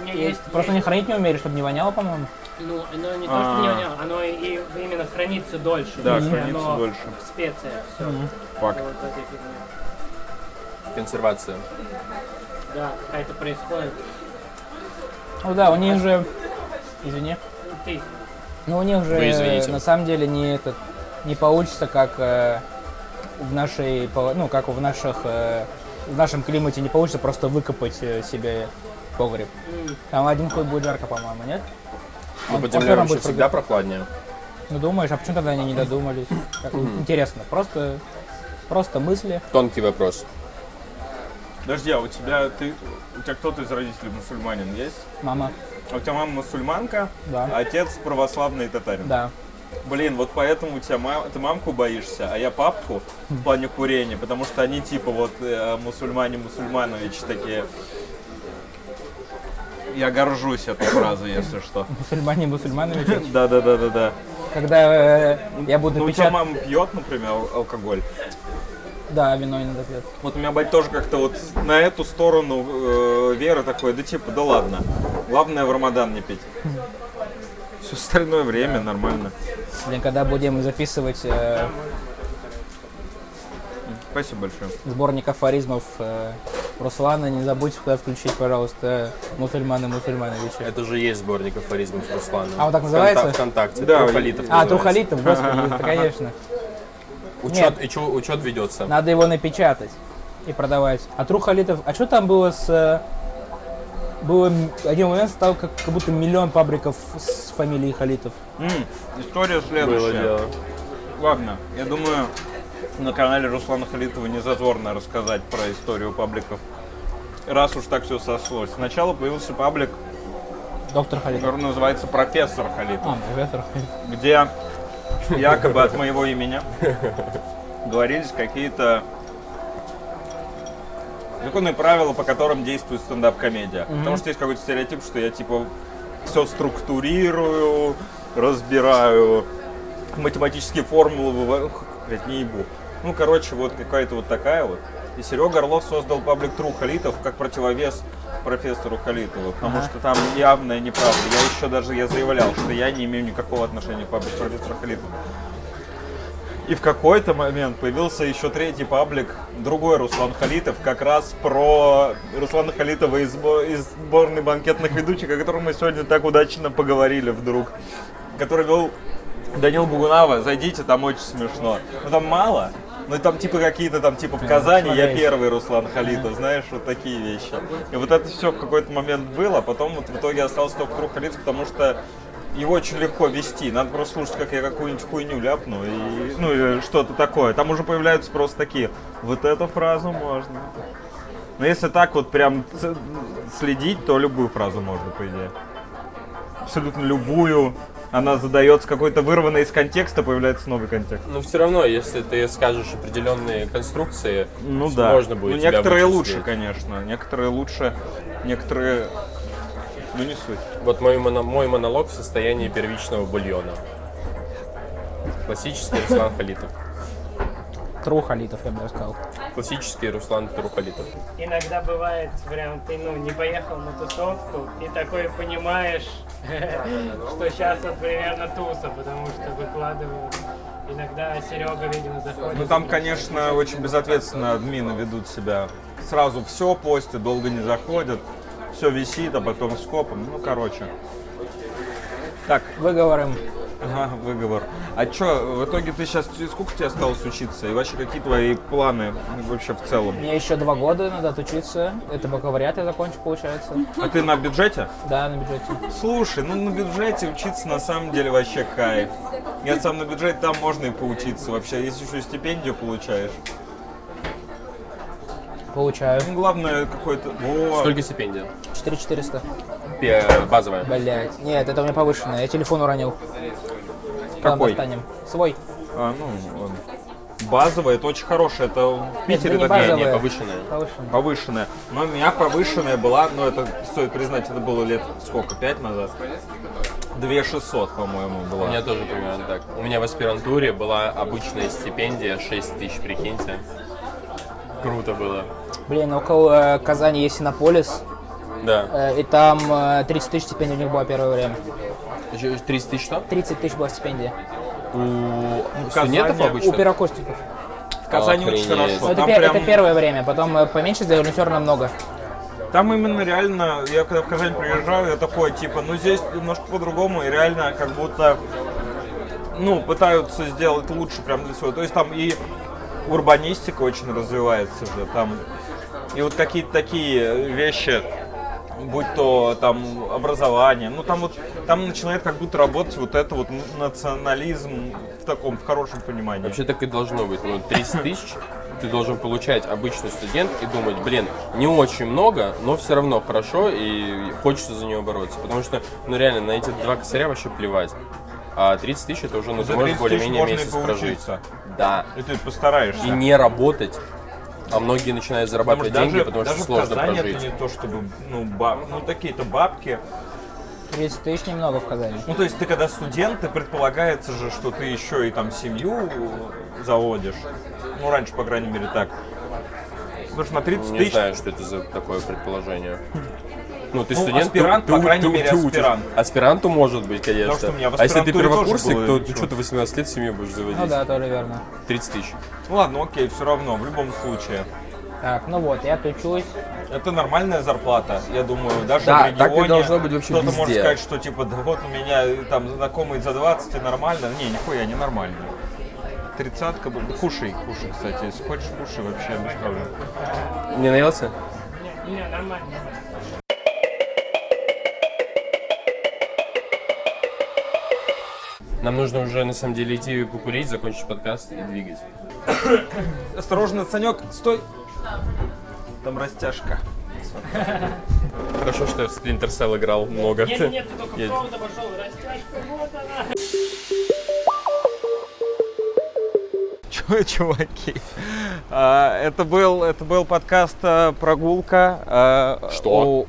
Не, есть, просто не хранить не умели, чтобы не воняло, по-моему. Ну, оно не А. то, что не воняло, оно и именно хранится дольше. Да, хранится оно дольше. В специях все. Факт. Консервация. Да, какая-то происходит. Ну да, у них же... Извини. Ну, ты. Ну, у них же на самом деле не этот не получится, как э, в нашей, ну, как в наших, э, в нашем климате не получится просто выкопать э, себе погреб. Там один хуй будет жарко, по-моему, нет? Ну, Он- по он всё земле равно вообще будет всегда прохладнее. Ну, думаешь, а почему тогда они не додумались? Интересно, просто, просто мысли. Тонкий вопрос. Подожди, а у тебя ты у тебя кто-то из родителей мусульманин есть? Мама, А у тебя мама мусульманка, Да. а отец православный татарин. да. Блин, вот поэтому у тебя мам, ты мамку боишься, а я папку в плане курения, потому что они типа вот э, мусульмане Мусульманович такие. Я горжусь этой фразой, если что. Мусульмане, мусульманович. Да, да, да, да, да. Когда э, я буду Ну, у тебя мама пьет, например, ал- алкоголь. Да, вино иногда пьет. Вот у меня бать тоже как-то вот на эту сторону э, веры такой, да типа, да ладно. Главное в Рамадан не пить. Все остальное время нормально. Блин, когда будем записывать э, Спасибо большое. сборник афоризмов э, Руслана, не забудь туда включить, пожалуйста, мусульманы мусульмановича. Это же есть сборник афоризмов Руслана. А он так называется? Вконта- Вконтакте. Да, Трухолитов А. Трухалитов, господи, это конечно. Учет, и чё- учет ведется. Надо его напечатать и продавать. А Трухалитов, а что там было с... Было один момент стал как, как будто миллион пабликов с фамилией Халитов. М, история следующая. Ладно, я думаю, на канале Руслана Халитова не зазорно рассказать про историю пабликов. Раз уж так все сослось. Сначала появился паблик, Доктор Халитов. который называется «Профессор Халитов». А, профессор Халитов. где якобы от моего имени говорились какие-то законные правила, по которым действует стендап-комедия. Потому что есть какой-то стереотип, что я типа все структурирую, разбираю, математические формулы Блядь, не ебу. Ну, короче, вот какая-то вот такая вот. И Серега Орлов создал паблик Тру Халитов как противовес профессору Халитову, потому что там явная неправда. Я еще даже я заявлял, что я не имею никакого отношения к паблику профессора Халитова. И в какой-то момент появился еще третий паблик, другой Руслан Халитов, как раз про Руслана Халитова из, из сборной банкетных ведущих, о котором мы сегодня так удачно поговорили вдруг. Который вел Данил Бугунава, зайдите, там очень смешно. Ну там мало, но там типа какие-то там типа в Казани я первый Руслан Халитов, знаешь, вот такие вещи. И вот это все в какой-то момент было, а потом вот в итоге остался только круг Халитов, потому что его очень легко вести. Надо просто слушать, как я какую-нибудь хуйню ляпну и ну или что-то такое. Там уже появляются просто такие. Вот эту фразу можно. Но если так вот прям следить, то любую фразу можно, по идее. Абсолютно любую. Она задается какой-то вырванной из контекста, появляется новый контекст. Но все равно, если ты скажешь определенные конструкции, Ну да. можно будет ну, некоторые лучше, конечно. Некоторые лучше, некоторые. Ну не суть. Вот мой, моно- мой монолог в состоянии первичного бульона. Классический Руслан Халитов. Тру Халитов, я бы даже сказал. Классический Руслан Трухалитов. Иногда бывает, прям ты ну не поехал на тусовку и такой понимаешь, что сейчас вот примерно туса, потому что выкладывают. Иногда Серега, видимо, заходит. Ну там, конечно, очень безответственно админы ведут себя. Сразу все постят, долго не заходят, все висит, а потом скопом. Ну, короче. Так, Выговорим. Ага, выговор. А чё, в итоге ты сейчас, сколько тебе осталось учиться? И вообще, какие твои планы вообще в целом? Мне еще два года надо отучиться. Это бакалавриат я закончу, получается. А ты на бюджете? Да, на бюджете. Слушай, ну на бюджете учиться на самом деле вообще кайф. Я сам на бюджете, там можно и поучиться вообще, если еще и стипендию получаешь. Получаю. Ну, главное, какой-то... Во. Сколько стипендия? 4400. Пе- Базовая. Блять. Нет, это у меня повышенное. Я телефон уронил. Какой? достанем. Свой. А, ну, ладно. Базовая, это очень хорошее, это в Питере не такая базовая. Не, повышенная. Повышенное. повышенная. Но у меня повышенная была, ну это стоит признать, это было лет сколько, пять назад? 2600, по-моему, У была. меня тоже примерно так. У меня в аспирантуре была обычная стипендия 6 тысяч, прикиньте. Круто было. Блин, около Казани есть Синополис. Да. э, И там э, 30 тысяч стипендий у них была первое время. Ещё 30 тысяч что? 30 тысяч была стипендия. У Казани, студентов у У обычно? первокурсников. В Казани очень хорошо. Это, прям- это первое время, потом э, поменьше сделали, но все равно много. там именно реально, я когда в Казань приезжаю, я такой, типа, ну здесь немножко по-другому, и реально как будто, ну, пытаются сделать лучше прям для своего. То есть там и урбанистика очень развивается же, там, и вот какие-то такие вещи, будь то там образование, ну там вот, там начинает как будто работать вот это вот национализм в таком, в хорошем понимании. Вообще так и должно быть. Ну, 30 тысяч ты должен получать обычный студент и думать, блин, не очень много, но все равно хорошо и хочется за нее бороться. Потому что, ну реально, на эти два косаря вообще плевать. А 30 тысяч это уже, ну, ты можешь 30 тысяч более-менее месяц прожить. Да. И ты постараешься. И не работать. А многие начинают Потому зарабатывать что деньги, даже, потому что даже в сложно Казани прожить. это не то, чтобы, ну, баб, ну такие-то бабки. 30 тысяч немного в Казани. Ну, то есть ты когда студент, ты предполагается же, что ты еще и там семью заводишь. Ну, раньше, по крайней мере, так. Потому что на 30 Не тысяч... знаю, что это за такое предположение. Ну, ты Ну, студент, аспирант, ты, по ты- крайней ты- мере, ты учишь. аспирант. Аспиранту может быть, конечно. Потому что у меня в а если ты первокурсник, то ничего. что ты 18 лет семью будешь заводить? Ну да, тоже верно. 30 тысяч. Ну, ладно, окей, все равно, в любом случае. Так, ну вот, я тучусь. Это нормальная зарплата, я думаю, даже Да, в регионе. так и должно быть вообще Кто-то может сказать, что типа, да вот у меня э, там знакомый за 20 и нормально. Не, нихуя, не нормально. Тридцатка, кушай, кушай, кстати, если хочешь, кушай вообще без проблем. Не наелся? Не, не, нормально, Нам нужно уже, на самом деле, идти покурить, закончить подкаст и двигать. Осторожно, Санек, стой! Там растяжка. Хорошо, что я в Splinter Cell играл много. Нет, нет, ты только Я- провод обошел, растяжка, вот она. Чё, чуваки? А, это был это был подкаст а, прогулка. а, Что? О,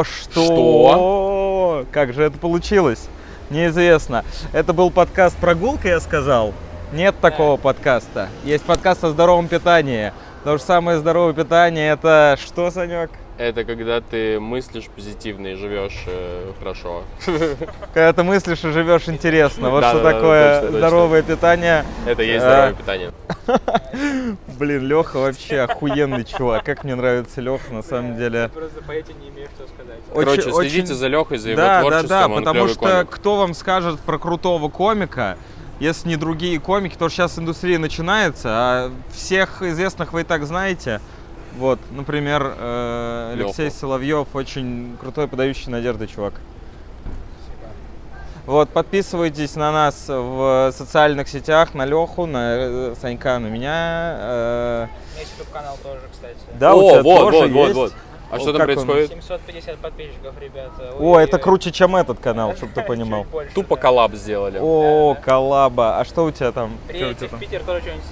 о, что? Как же это получилось? Неизвестно. Это был подкаст прогулка, я сказал. Нет такого подкаста. Есть подкаст о здоровом питании. То же самое здоровое питание это что, Санек? Это когда ты мыслишь позитивно и живешь э, хорошо. Когда ты мыслишь и живешь интересно. Вот что Да-да-да, такое точно, точно. здоровое питание. Это и есть А. здоровое питание. Блин, Леха вообще охуенный чувак. Как мне нравится Леха, на самом деле. Просто поэте не имею что сказать. Короче, Очень- следите очень- за Лехой, за его Да, да, творчеством, да, он потому клёвый что комик. кто вам скажет про крутого комика, если не другие комики, потому что сейчас индустрия начинается, а всех известных вы и так знаете. Вот, например, э, Алексей. Соловьев очень крутой, подающий надежды чувак. Вот, подписывайтесь на нас в социальных сетях, на Леху, на э, Санька, на меня. э, У меня есть YouTube-канал тоже, кстати. Да, у О, тебя вот, тоже вот, вот, есть. вот. А Вот что там происходит? 750 подписчиков, ребята. О, это круче, чем этот канал, чтобы ты понимал. Тупо коллаб сделали. О, коллаба. А что у тебя там? У Приедете в? Питер, тоже что-нибудь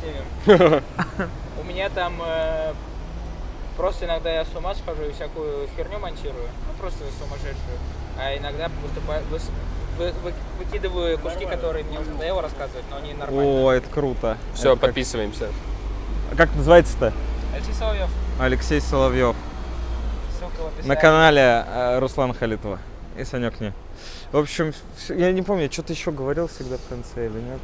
снимем. У меня там э, просто иногда я с ума схожу и всякую херню монтирую. Ну, просто сумасшедшую. А иногда выступаю, выс- вы- вы- выкидываю куски, которые мне уже надоело рассказывать, но они нормальные. О, это круто. Все, Это как- подписываемся. А как называется-то? Алексей Соловьев, Алексей Соловьев. ссылка в описании. На канале э, Руслан Халитова. И Санек не. В общем, я не помню, что-то еще говорил всегда в конце или нет.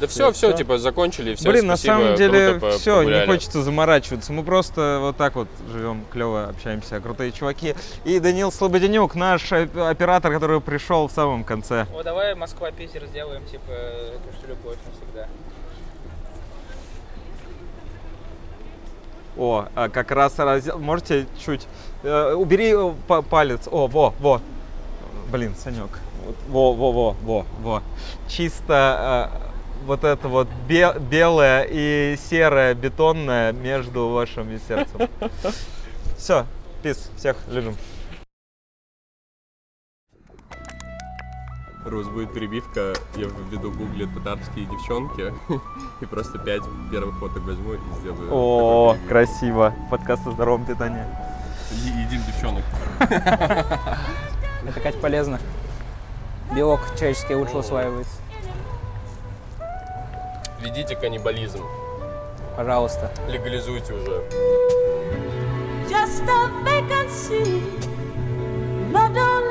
Да все, все, всё. типа закончили, все, Блин, на спасибо, самом деле круто все, не погуляли. хочется заморачиваться. Мы просто вот так вот живем, клево общаемся, крутые чуваки. И Данил Слободенюк, наш оп- оператор, который пришел в самом конце. О, давай Москва-Питер сделаем, типа, эту что любовь навсегда. О, а как раз раздел. Можете чуть. э, убери э, па- палец. О, во, во. Блин, Санек. Вот, Во, во, во, во, во. Чисто э, вот это вот бе- белое и серое бетонное между вашим и сердцем. Все, пис, всех любим. Рус, будет перебивка, я введу в гугле татарские девчонки и просто пять первых фоток возьму и сделаю. О, красиво. Подкаст о здоровом питании. Едим девчонок. Это, Кать, полезно. Белок человеческий лучше усваивается введите каннибализм. Пожалуйста. Легализуйте уже. Just a vacancy, not a